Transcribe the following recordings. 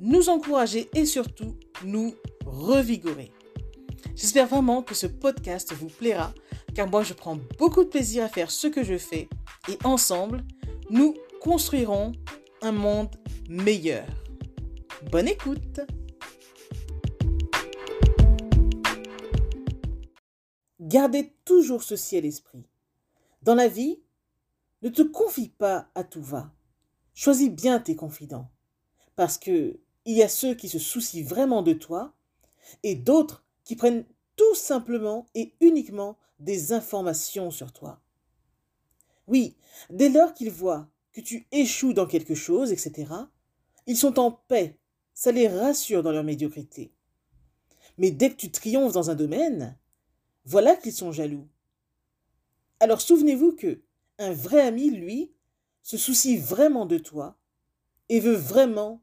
nous encourager et surtout nous revigorer. J'espère vraiment que ce podcast vous plaira car moi je prends beaucoup de plaisir à faire ce que je fais et ensemble, nous construirons un monde meilleur. Bonne écoute Gardez toujours ceci à l'esprit. Dans la vie, ne te confie pas à tout va. Choisis bien tes confidents. Parce que il y a ceux qui se soucient vraiment de toi et d'autres qui prennent tout simplement et uniquement des informations sur toi. Oui, dès lors qu'ils voient que tu échoues dans quelque chose, etc., ils sont en paix, ça les rassure dans leur médiocrité. Mais dès que tu triomphes dans un domaine, voilà qu'ils sont jaloux. Alors souvenez-vous que un vrai ami, lui, se soucie vraiment de toi et veut vraiment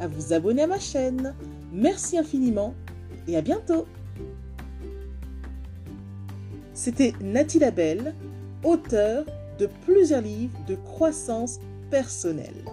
à vous abonner à ma chaîne. Merci infiniment et à bientôt. C'était Nathalie Labelle, auteure de plusieurs livres de croissance personnelle.